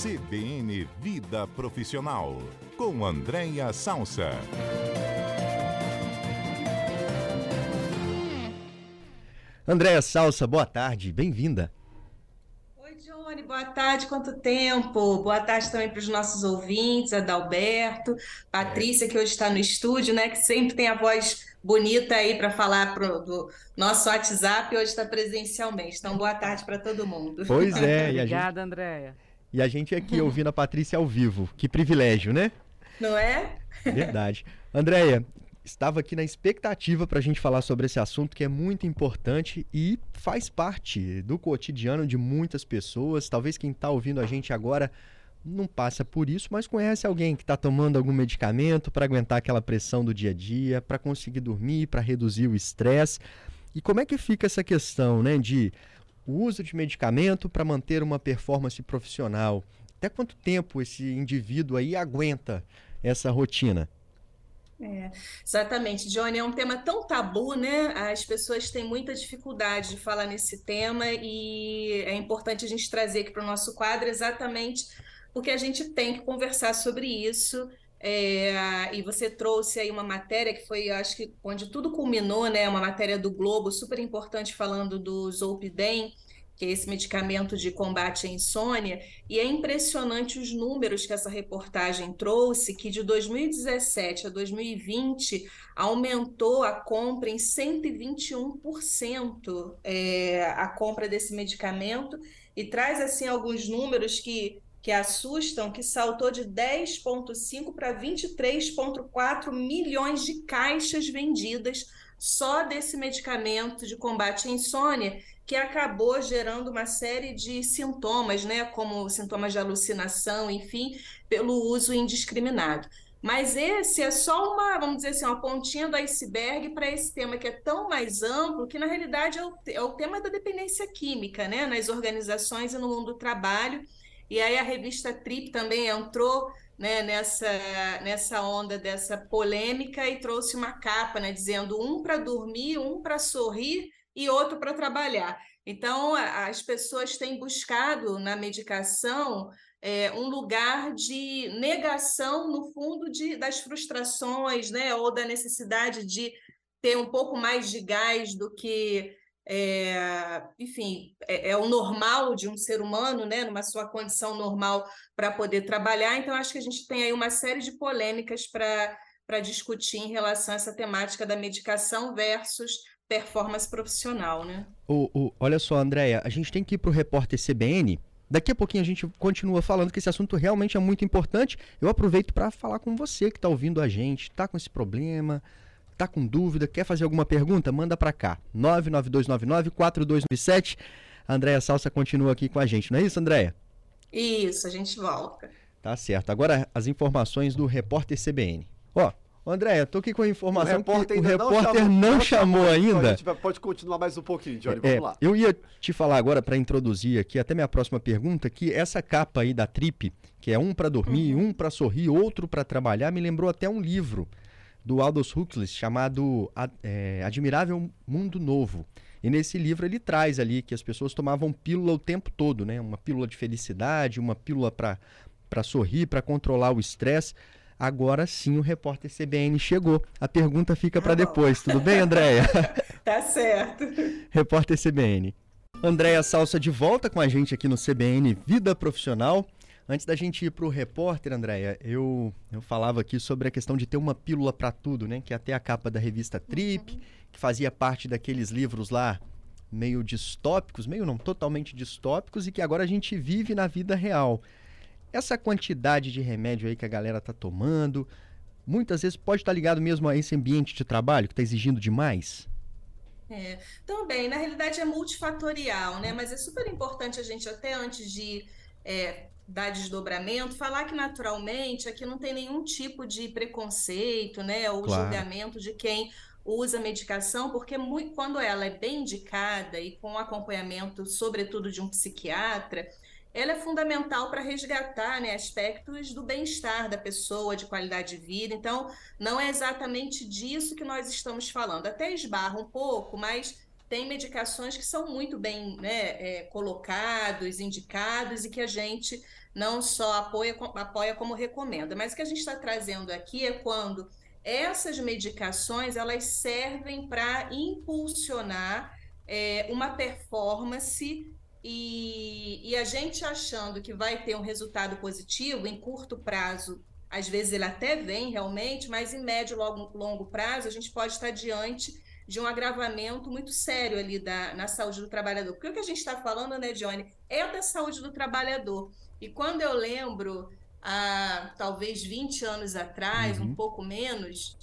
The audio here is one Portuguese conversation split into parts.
CBN Vida Profissional, com Andréia Salsa. Andréia Salsa, boa tarde, bem-vinda. Oi, Johnny, boa tarde, quanto tempo? Boa tarde também para os nossos ouvintes, Adalberto, Patrícia, que hoje está no estúdio, né, que sempre tem a voz bonita aí para falar pro, do nosso WhatsApp, hoje está presencialmente. Então, boa tarde para todo mundo. Pois é. Obrigada, gente... Andréia. E a gente aqui ouvindo a Patrícia ao vivo. Que privilégio, né? Não é? Verdade. Andréia, estava aqui na expectativa para a gente falar sobre esse assunto que é muito importante e faz parte do cotidiano de muitas pessoas. Talvez quem está ouvindo a gente agora não passa por isso, mas conhece alguém que está tomando algum medicamento para aguentar aquela pressão do dia a dia, para conseguir dormir, para reduzir o estresse. E como é que fica essa questão, né, de o uso de medicamento para manter uma performance profissional. Até quanto tempo esse indivíduo aí aguenta essa rotina? É, exatamente, Johnny, é um tema tão tabu, né? As pessoas têm muita dificuldade de falar nesse tema e é importante a gente trazer aqui para o nosso quadro exatamente porque a gente tem que conversar sobre isso. É, e você trouxe aí uma matéria que foi, acho que, onde tudo culminou, né? Uma matéria do Globo super importante falando do Zolpidem, que é esse medicamento de combate à insônia, e é impressionante os números que essa reportagem trouxe, que de 2017 a 2020 aumentou a compra em 121% é, a compra desse medicamento, e traz assim alguns números que que assustam, que saltou de 10,5 para 23,4 milhões de caixas vendidas só desse medicamento de combate à insônia, que acabou gerando uma série de sintomas, né, como sintomas de alucinação, enfim, pelo uso indiscriminado. Mas esse é só uma, vamos dizer assim, uma pontinha do iceberg para esse tema que é tão mais amplo, que na realidade é o, é o tema da dependência química, né, nas organizações e no mundo do trabalho e aí a revista Trip também entrou né, nessa, nessa onda dessa polêmica e trouxe uma capa, né, dizendo um para dormir, um para sorrir e outro para trabalhar. Então, as pessoas têm buscado na medicação é, um lugar de negação, no fundo, de, das frustrações, né, ou da necessidade de ter um pouco mais de gás do que é, enfim, é, é, o normal de um ser humano, né, numa sua condição normal para poder trabalhar. Então, acho que a gente tem aí uma série de polêmicas para discutir em relação a essa temática da medicação versus performance profissional, né? O, o, olha só, Andréia, a gente tem que ir para o repórter CBN. Daqui a pouquinho a gente continua falando que esse assunto realmente é muito importante. Eu aproveito para falar com você que está ouvindo a gente, está com esse problema, Tá com dúvida, quer fazer alguma pergunta? Manda para cá. 99299-4297. A Andréia Salsa continua aqui com a gente, não é isso, Andréia? Isso, a gente volta. Tá certo. Agora as informações do repórter CBN. Ó, Andréia, tô aqui com a informação o repórter que o repórter não chamou, não chamou ainda. Então a gente pode continuar mais um pouquinho, Johnny, vamos é, lá. Eu ia te falar agora para introduzir aqui até minha próxima pergunta que essa capa aí da Trip, que é um para dormir, uhum. um para sorrir, outro para trabalhar, me lembrou até um livro do Aldous Huxley chamado é, Admirável Mundo Novo. E nesse livro ele traz ali que as pessoas tomavam pílula o tempo todo, né? Uma pílula de felicidade, uma pílula para sorrir, para controlar o estresse. Agora sim o repórter CBN chegou. A pergunta fica para depois. Tudo bem, Andréia? tá certo. repórter CBN. Andréia Salsa de volta com a gente aqui no CBN Vida Profissional. Antes da gente ir para o repórter, Andréia, eu, eu falava aqui sobre a questão de ter uma pílula para tudo, né? Que é até a capa da revista Trip, uhum. que fazia parte daqueles livros lá meio distópicos, meio não totalmente distópicos, e que agora a gente vive na vida real. Essa quantidade de remédio aí que a galera tá tomando, muitas vezes pode estar tá ligado mesmo a esse ambiente de trabalho que está exigindo demais? É, também, na realidade é multifatorial, né? Mas é super importante a gente, até antes de é, dar desdobramento, falar que naturalmente aqui não tem nenhum tipo de preconceito, né, ou claro. julgamento de quem usa medicação, porque muito, quando ela é bem indicada e com acompanhamento, sobretudo de um psiquiatra, ela é fundamental para resgatar né, aspectos do bem-estar da pessoa, de qualidade de vida. Então, não é exatamente disso que nós estamos falando. Até esbarra um pouco, mas tem medicações que são muito bem né, é, colocados, indicados e que a gente não só apoia, apoia como recomenda. Mas o que a gente está trazendo aqui é quando essas medicações elas servem para impulsionar é, uma performance e, e, a gente achando que vai ter um resultado positivo em curto prazo, às vezes ele até vem realmente, mas em médio e longo, longo prazo a gente pode estar diante de um agravamento muito sério ali da, na saúde do trabalhador. Porque o que a gente está falando, né, Johnny, é da saúde do trabalhador. E quando eu lembro, há talvez 20 anos atrás, uhum. um pouco menos,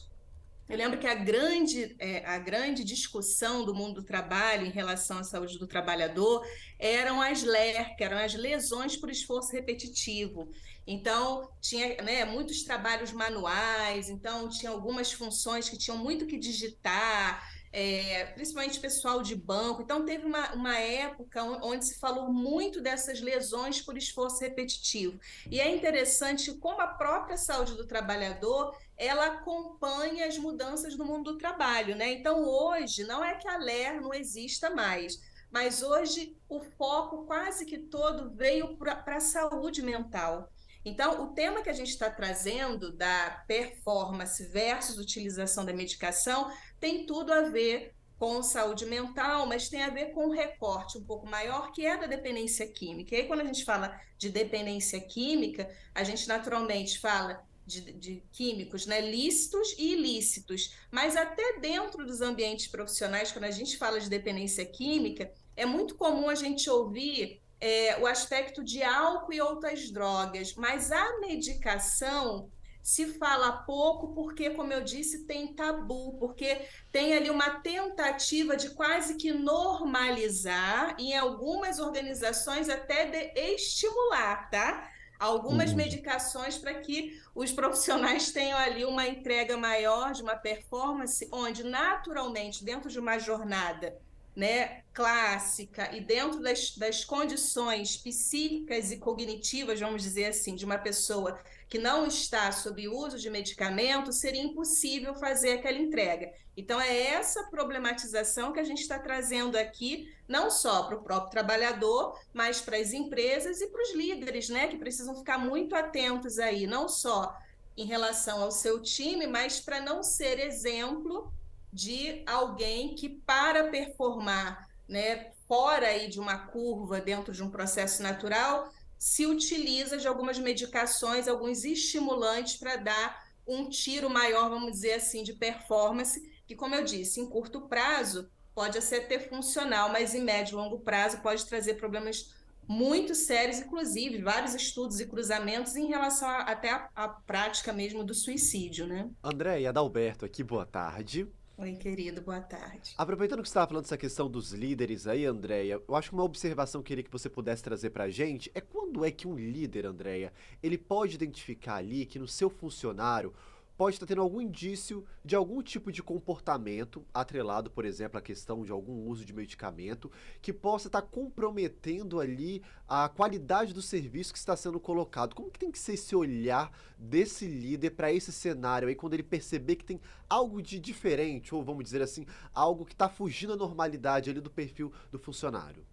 eu lembro que a grande, é, a grande discussão do mundo do trabalho em relação à saúde do trabalhador eram as LER, que eram as lesões por esforço repetitivo. Então, tinha né, muitos trabalhos manuais, então tinha algumas funções que tinham muito que digitar, é, principalmente pessoal de banco. Então, teve uma, uma época onde se falou muito dessas lesões por esforço repetitivo. E é interessante como a própria saúde do trabalhador ela acompanha as mudanças no mundo do trabalho. Né? Então, hoje, não é que a LER não exista mais, mas hoje o foco quase que todo veio para a saúde mental. Então, o tema que a gente está trazendo da performance versus utilização da medicação tem tudo a ver com saúde mental, mas tem a ver com um recorte um pouco maior, que é da dependência química. E aí, quando a gente fala de dependência química, a gente naturalmente fala de, de, químicos, né, lícitos e ilícitos. Mas até dentro dos ambientes profissionais, quando a gente fala de dependência química, é muito comum a gente ouvir é, o aspecto de álcool e outras drogas, mas a medicação se fala pouco porque, como eu disse, tem tabu, porque tem ali uma tentativa de quase que normalizar, em algumas organizações até de estimular, tá? Algumas uhum. medicações para que os profissionais tenham ali uma entrega maior de uma performance, onde naturalmente, dentro de uma jornada né, clássica e dentro das, das condições psíquicas e cognitivas, vamos dizer assim, de uma pessoa que não está sob uso de medicamento, seria impossível fazer aquela entrega. Então, é essa problematização que a gente está trazendo aqui, não só para o próprio trabalhador, mas para as empresas e para os líderes, né, que precisam ficar muito atentos aí, não só em relação ao seu time, mas para não ser exemplo de alguém que, para performar né, fora aí de uma curva, dentro de um processo natural, se utiliza de algumas medicações, alguns estimulantes para dar um tiro maior, vamos dizer assim, de performance, que, como eu disse, em curto prazo pode ter funcional, mas em médio e longo prazo pode trazer problemas muito sérios, inclusive vários estudos e cruzamentos em relação a, até a, prática mesmo do suicídio, né? André e Adalberto aqui, boa tarde. Oi, querido, boa tarde. Aproveitando que você estava falando dessa questão dos líderes aí, Andréia, eu acho que uma observação que eu queria que você pudesse trazer para a gente é quando é que um líder, Andréia, ele pode identificar ali que no seu funcionário pode estar tendo algum indício de algum tipo de comportamento atrelado, por exemplo, à questão de algum uso de medicamento, que possa estar comprometendo ali a qualidade do serviço que está sendo colocado. Como que tem que ser esse olhar desse líder para esse cenário aí, quando ele perceber que tem algo de diferente, ou vamos dizer assim, algo que está fugindo da normalidade ali do perfil do funcionário?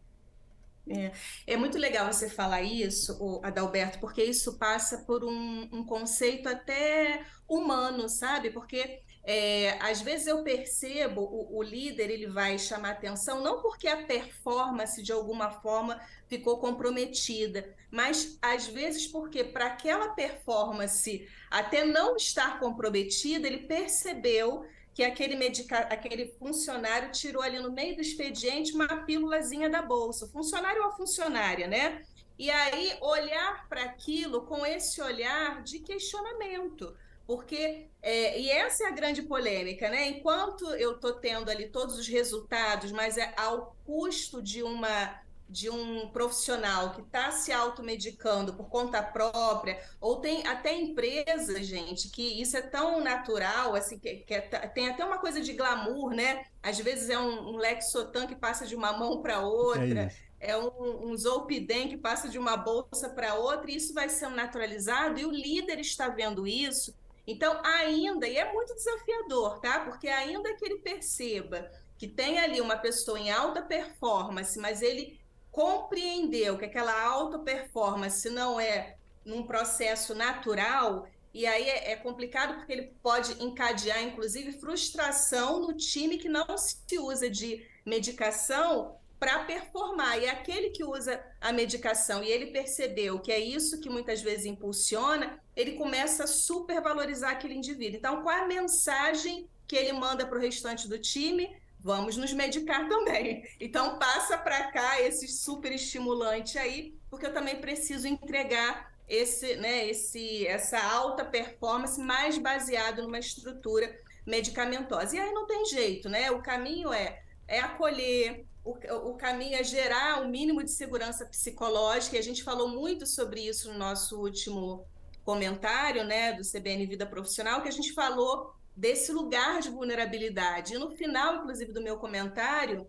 É, é, muito legal você falar isso, Adalberto, porque isso passa por um, um conceito até humano, sabe? Porque é, às vezes eu percebo o, o, líder ele vai chamar atenção não porque a performance de alguma forma ficou comprometida, mas às vezes porque para aquela performance até não estar comprometida ele percebeu que aquele, medica... aquele funcionário tirou ali no meio do expediente uma pílulazinha da bolsa, funcionário ou funcionária, né? E aí olhar para aquilo com esse olhar de questionamento, porque é, e essa é a grande polêmica, né? Enquanto eu estou tendo ali todos os resultados, mas é ao custo de uma de um profissional que está se automedicando por conta própria, ou tem até empresas, gente, que isso é tão natural, assim, que, que é, tem até uma coisa de glamour, né? Às vezes é um, um Lexotan que passa de uma mão para outra, é, é, um, um Zolpidem que passa de uma bolsa para outra, e isso vai sendo naturalizado, e o líder está vendo isso. Então, ainda, e é muito desafiador, tá? Porque ainda que ele perceba que tem ali uma pessoa em alta performance, mas ele compreendeu que aquela alta performance não é num processo natural, e aí é, é, complicado porque ele pode encadear, inclusive, frustração no time que não se usa de medicação para performar. E aquele que usa a medicação e ele percebeu que é isso que muitas vezes impulsiona, ele começa a supervalorizar aquele indivíduo. Então, qual é a mensagem que ele manda para o restante do time? Vamos nos medicar também. Então, passa para cá esse super estimulante aí, porque eu também preciso entregar esse, né, esse, essa alta performance mais baseado numa estrutura medicamentosa. E aí não tem jeito, né? O caminho é, é acolher, o, o caminho é gerar o um mínimo de segurança psicológica, e a gente falou muito sobre isso no nosso último comentário, né, do CBN Vida Profissional, que a gente falou desse lugar de vulnerabilidade. E no final, inclusive, do meu comentário,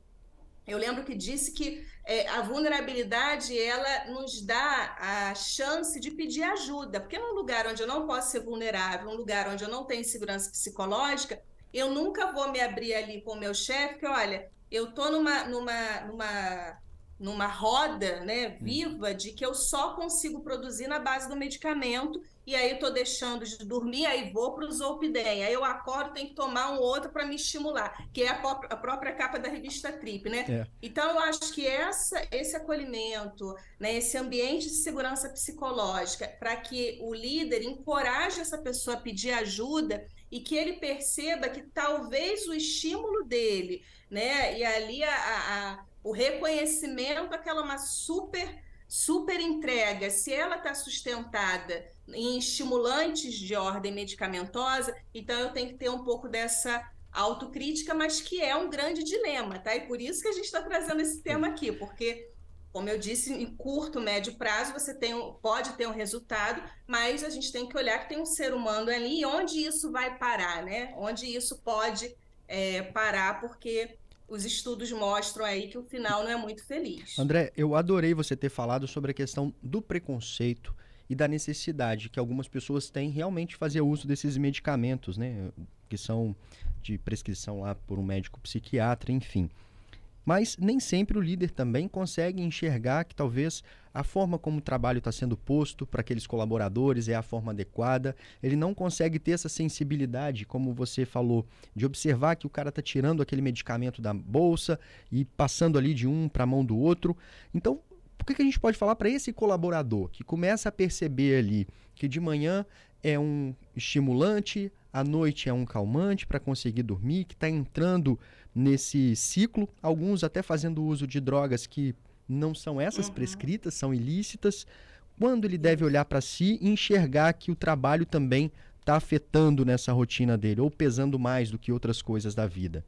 eu lembro que disse que é, a vulnerabilidade ela nos dá a chance de pedir ajuda, porque num lugar onde eu não posso ser vulnerável, um lugar onde eu não tenho segurança psicológica, eu nunca vou me abrir ali com o meu chefe, que olha, eu tô numa, numa, numa numa roda né, hum. viva de que eu só consigo produzir na base do medicamento e aí eu tô deixando de dormir, aí vou para o Zolpidem, aí eu acordo, tenho que tomar um outro para me estimular, que é a, a, própria capa da revista Trip, né? É. Então eu acho que essa, esse acolhimento, né, esse ambiente de segurança psicológica, para que o líder encoraje essa pessoa a pedir ajuda e que ele perceba que talvez o estímulo dele, né, e ali a, a o reconhecimento, aquela uma super super entrega, se ela está sustentada em estimulantes de ordem medicamentosa, então eu tenho que ter um pouco dessa autocrítica, mas que é um grande dilema, tá? E por isso que a gente está trazendo esse tema aqui, porque, como eu disse, em curto, médio prazo, você tem, pode ter um resultado, mas a gente tem que olhar que tem um ser humano ali e onde isso vai parar, né? Onde isso pode é, parar, porque os estudos mostram aí que o final não é muito feliz. André, eu adorei você ter falado sobre a questão do preconceito e da necessidade que algumas pessoas têm realmente fazer uso desses medicamentos, né, que são de prescrição lá por um médico psiquiatra, enfim. Mas nem sempre o líder também consegue enxergar que talvez a forma como o trabalho está sendo posto para aqueles colaboradores é a forma adequada. Ele não consegue ter essa sensibilidade, como você falou, de observar que o cara está tirando aquele medicamento da bolsa e passando ali de um para a mão do outro. Então, o que, que a gente pode falar para esse colaborador que começa a perceber ali que de manhã é um estimulante, à noite é um calmante para conseguir dormir, que está entrando nesse ciclo, alguns até fazendo uso de drogas que não são essas uhum. prescritas, são ilícitas. Quando ele deve olhar para si e enxergar que o trabalho também está afetando nessa rotina dele, ou pesando mais do que outras coisas da vida?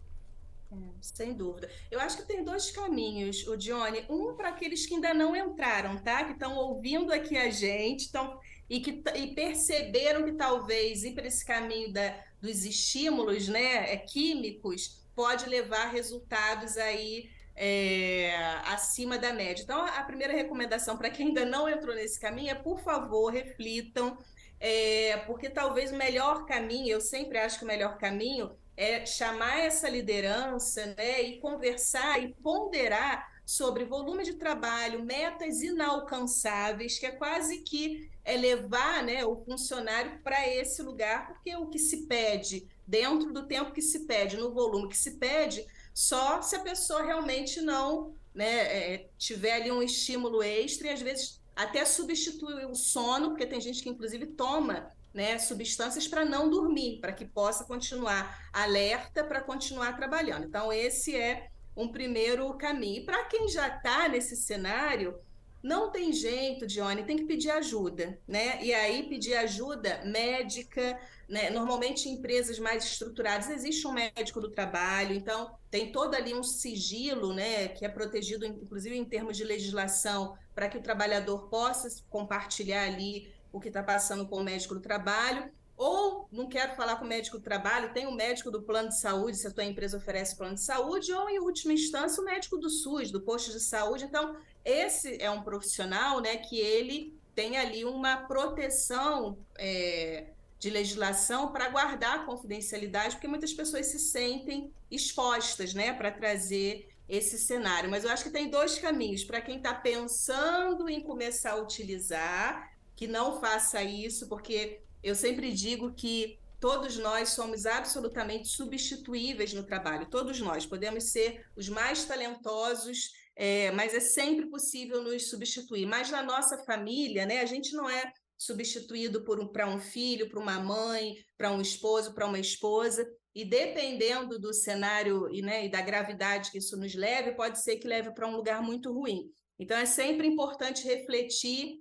É, sem dúvida. Eu acho que tem dois caminhos, o Johnny. Um para aqueles que ainda não entraram, tá? Que estão ouvindo aqui a gente, estão e que e perceberam que talvez ir para esse caminho da, dos estímulos, né, é, químicos, pode levar resultados aí é, acima da média. Então, a primeira recomendação para quem ainda não entrou nesse caminho é, por favor, reflitam, é, porque talvez o melhor caminho, eu sempre acho que o melhor caminho é chamar essa liderança né, e conversar e ponderar sobre volume de trabalho, metas inalcançáveis, que é quase que é levar né, o funcionário para esse lugar, porque o que se pede dentro do tempo que se pede, no volume que se pede, só se a pessoa realmente não né, é, tiver ali um estímulo extra e às vezes até substitui o sono, porque tem gente que inclusive toma né, substâncias para não dormir, para que possa continuar alerta, para continuar trabalhando. Então, esse é um primeiro caminho. E para quem já está nesse cenário, não tem jeito, Johnny, tem que pedir ajuda, né? E aí pedir ajuda médica, né? Normalmente em empresas mais estruturadas existe um médico do trabalho, então tem todo ali um sigilo, né? Que é protegido, inclusive em termos de legislação, para que o trabalhador possa compartilhar ali o que está passando com o médico do trabalho. Ou não quero falar com o médico do trabalho, tem o médico do plano de saúde, se a tua empresa oferece plano de saúde, ou em última instância o médico do SUS, do posto de saúde. Então, esse é um profissional né, que ele tem ali uma proteção é, de legislação para guardar a confidencialidade, porque muitas pessoas se sentem expostas, né, para trazer esse cenário. Mas eu acho que tem dois caminhos para quem está pensando em começar a utilizar, que não faça isso, porque eu sempre digo que todos nós somos absolutamente substituíveis no trabalho. Todos nós podemos ser os mais talentosos, é, mas é sempre possível nos substituir. Mas na nossa família, né, a gente não é substituído por um, para um filho, para uma mãe, para um esposo, para uma esposa. E dependendo do cenário e, né, e da gravidade que isso nos leve, pode ser que leve para um lugar muito ruim. Então é sempre importante refletir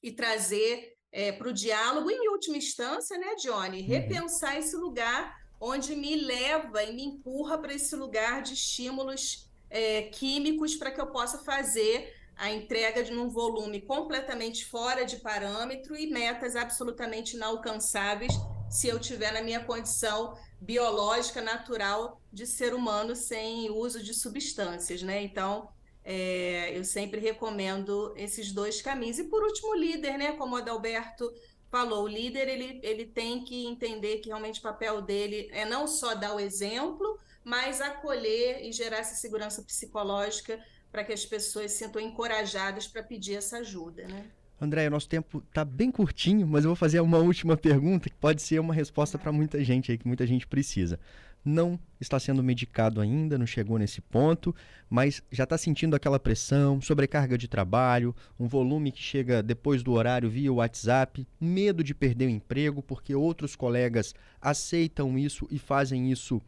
e trazer é, para o diálogo, em última instância, né, Johnny? Uhum. Repensar esse lugar onde me leva e me empurra para esse lugar de estímulos é, químicos para que eu possa fazer a entrega de um volume completamente fora de parâmetro e metas absolutamente inalcançáveis se eu tiver na minha condição biológica natural de ser humano sem uso de substâncias, né? Então, é, eu sempre recomendo esses dois caminhos. E por último, o líder, né? Como o Adalberto falou, o líder ele, ele tem que entender que realmente o papel dele é não só dar o exemplo, mas acolher e gerar essa segurança psicológica para que as pessoas se sintam encorajadas para pedir essa ajuda, né? André, nosso tempo está bem curtinho, mas eu vou fazer uma última pergunta que pode ser uma resposta para muita gente aí, que muita gente precisa. Não está sendo medicado ainda, não chegou nesse ponto, mas já está sentindo aquela pressão, sobrecarga de trabalho, um volume que chega depois do horário via WhatsApp, medo de perder o emprego porque outros colegas aceitam isso e fazem isso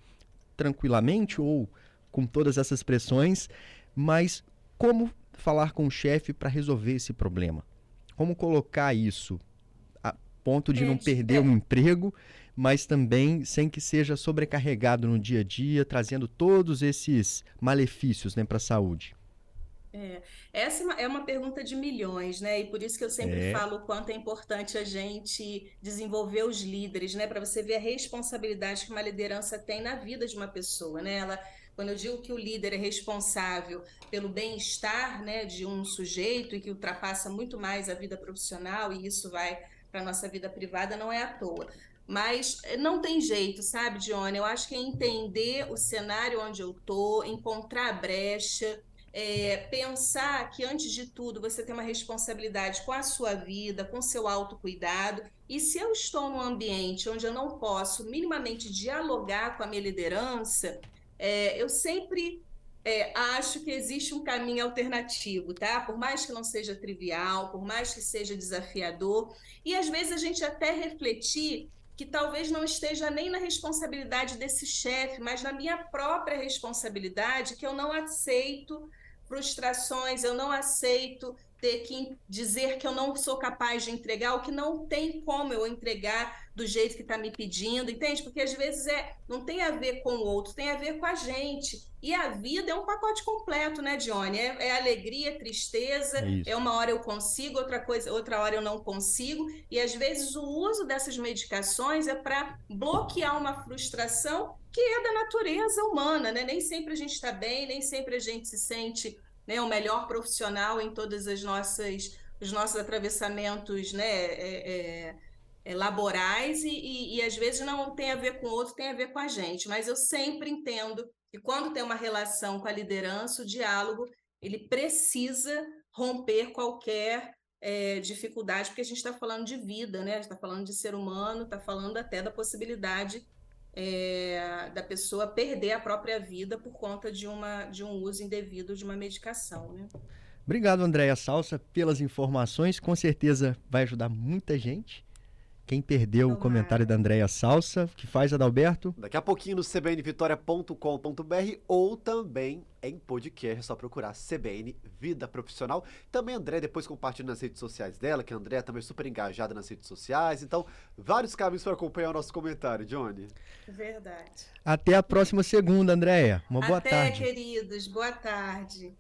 tranquilamente ou com todas essas pressões. Mas como falar com o chefe para resolver esse problema? Como colocar isso a ponto de é, não perder é. o emprego, mas também sem que seja sobrecarregado no dia a dia, trazendo todos esses malefícios né, para a saúde? É, essa é uma pergunta de milhões, né? E por isso que eu sempre é. falo o quanto é importante a gente desenvolver os líderes, né? Para você ver a responsabilidade que uma liderança tem na vida de uma pessoa, né? Ela quando eu digo que o líder é responsável pelo bem-estar né, de um sujeito e que ultrapassa muito mais a vida profissional, e isso vai para a nossa vida privada, não é à toa. Mas eh, não tem jeito, sabe, Dione? Eu acho que é entender o cenário onde eu estou, encontrar a brecha, é, pensar que, antes de tudo, você tem uma responsabilidade com a sua vida, com seu autocuidado. E se eu estou num ambiente onde eu não posso minimamente dialogar com a minha liderança, é, eu sempre é, acho que existe um caminho alternativo, tá? Por mais que não seja trivial, por mais que seja desafiador, e às vezes a gente até refletir que talvez não esteja nem na responsabilidade desse chefe, mas na minha própria responsabilidade, que eu não aceito frustrações, eu não aceito ter que dizer que eu não sou capaz de entregar, o que não tem como eu entregar do jeito que está me pedindo, entende? Porque às vezes é não tem a ver com o outro, tem a ver com a gente. E a vida é um pacote completo, né, Johnny? É, é alegria, é tristeza, é, é uma hora eu consigo, outra coisa, outra hora eu não consigo. E às vezes o uso dessas medicações é para bloquear uma frustração que é da natureza humana, né? Nem sempre a gente está bem, nem sempre a gente se sente né, o melhor profissional em todas as nossas os nossos atravessamentos né, é, é, é, laborais e, e, e, às vezes não tem a ver com o outro, tem a ver com a gente. Mas eu sempre entendo que quando tem uma relação com a liderança, o diálogo ele precisa romper qualquer é, dificuldade, porque a gente está falando de vida, né? está falando de ser humano, está falando até da possibilidade é, da pessoa perder a própria vida por conta de, uma, de um uso indevido de uma medicação. Né? Obrigado, Andréia Salsa, pelas informações. Com certeza vai ajudar muita gente. Quem perdeu Tomara. o comentário da Andréia Salsa, que faz, Adalberto? Daqui a pouquinho no cbnvitoria.com.br ou também em podcast, é só procurar CBN Vida Profissional. Também a André depois compartilha nas redes sociais dela, que a André também é super engajada nas redes sociais. Então, vários caminhos para acompanhar o nosso comentário, Johnny. Verdade. Até a próxima segunda, Andréia. Uma boa Até, tarde. Até, queridos. Boa tarde.